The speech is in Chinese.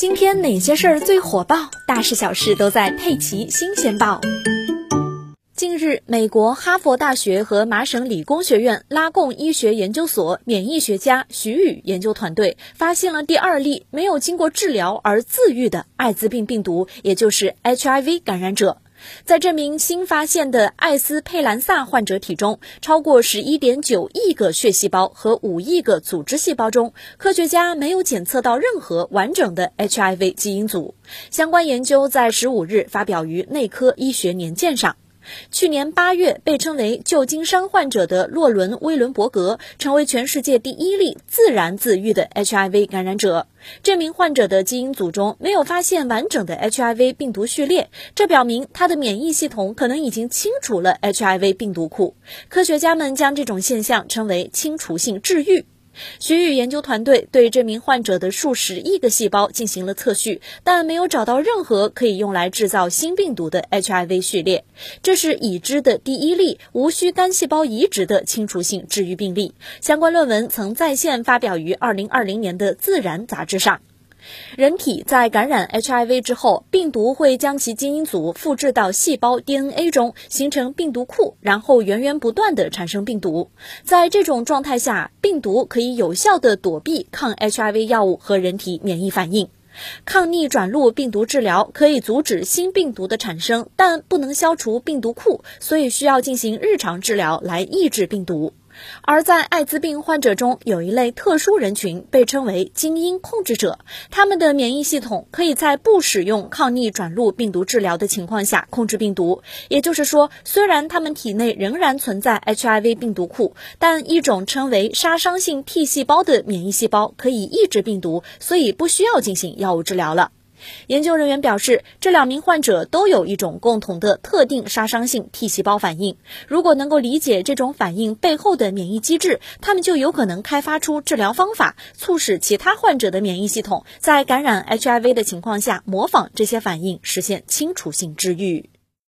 今天哪些事儿最火爆？大事小事都在《佩奇新鲜报》。近日，美国哈佛大学和麻省理工学院拉贡医学研究所免疫学家徐宇研究团队发现了第二例没有经过治疗而自愈的艾滋病病毒，也就是 HIV 感染者。在这名新发现的艾斯佩兰萨患者体中，超过十一点九亿个血细胞和五亿个组织细胞中，科学家没有检测到任何完整的 HIV 基因组。相关研究在十五日发表于《内科医学年鉴》上。去年八月，被称为旧金山患者的洛伦·威伦伯格成为全世界第一例自然自愈的 HIV 感染者。这名患者的基因组中没有发现完整的 HIV 病毒序列，这表明他的免疫系统可能已经清除了 HIV 病毒库。科学家们将这种现象称为清除性治愈。徐宇研究团队对这名患者的数十亿个细胞进行了测序，但没有找到任何可以用来制造新病毒的 HIV 序列。这是已知的第一例无需干细胞移植的清除性治愈病例。相关论文曾在线发表于2020年的《自然》杂志上。人体在感染 HIV 之后，病毒会将其基因组复制到细胞 DNA 中，形成病毒库，然后源源不断地产生病毒。在这种状态下，病毒可以有效地躲避抗 HIV 药物和人体免疫反应。抗逆转录病毒治疗可以阻止新病毒的产生，但不能消除病毒库，所以需要进行日常治疗来抑制病毒。而在艾滋病患者中，有一类特殊人群被称为精英控制者，他们的免疫系统可以在不使用抗逆转录病毒治疗的情况下控制病毒。也就是说，虽然他们体内仍然存在 HIV 病毒库，但一种称为杀伤性 T 细胞的免疫细胞可以抑制病毒，所以不需要进行药物治疗了。研究人员表示，这两名患者都有一种共同的特定杀伤性 T 细胞反应。如果能够理解这种反应背后的免疫机制，他们就有可能开发出治疗方法，促使其他患者的免疫系统在感染 HIV 的情况下模仿这些反应，实现清除性治愈。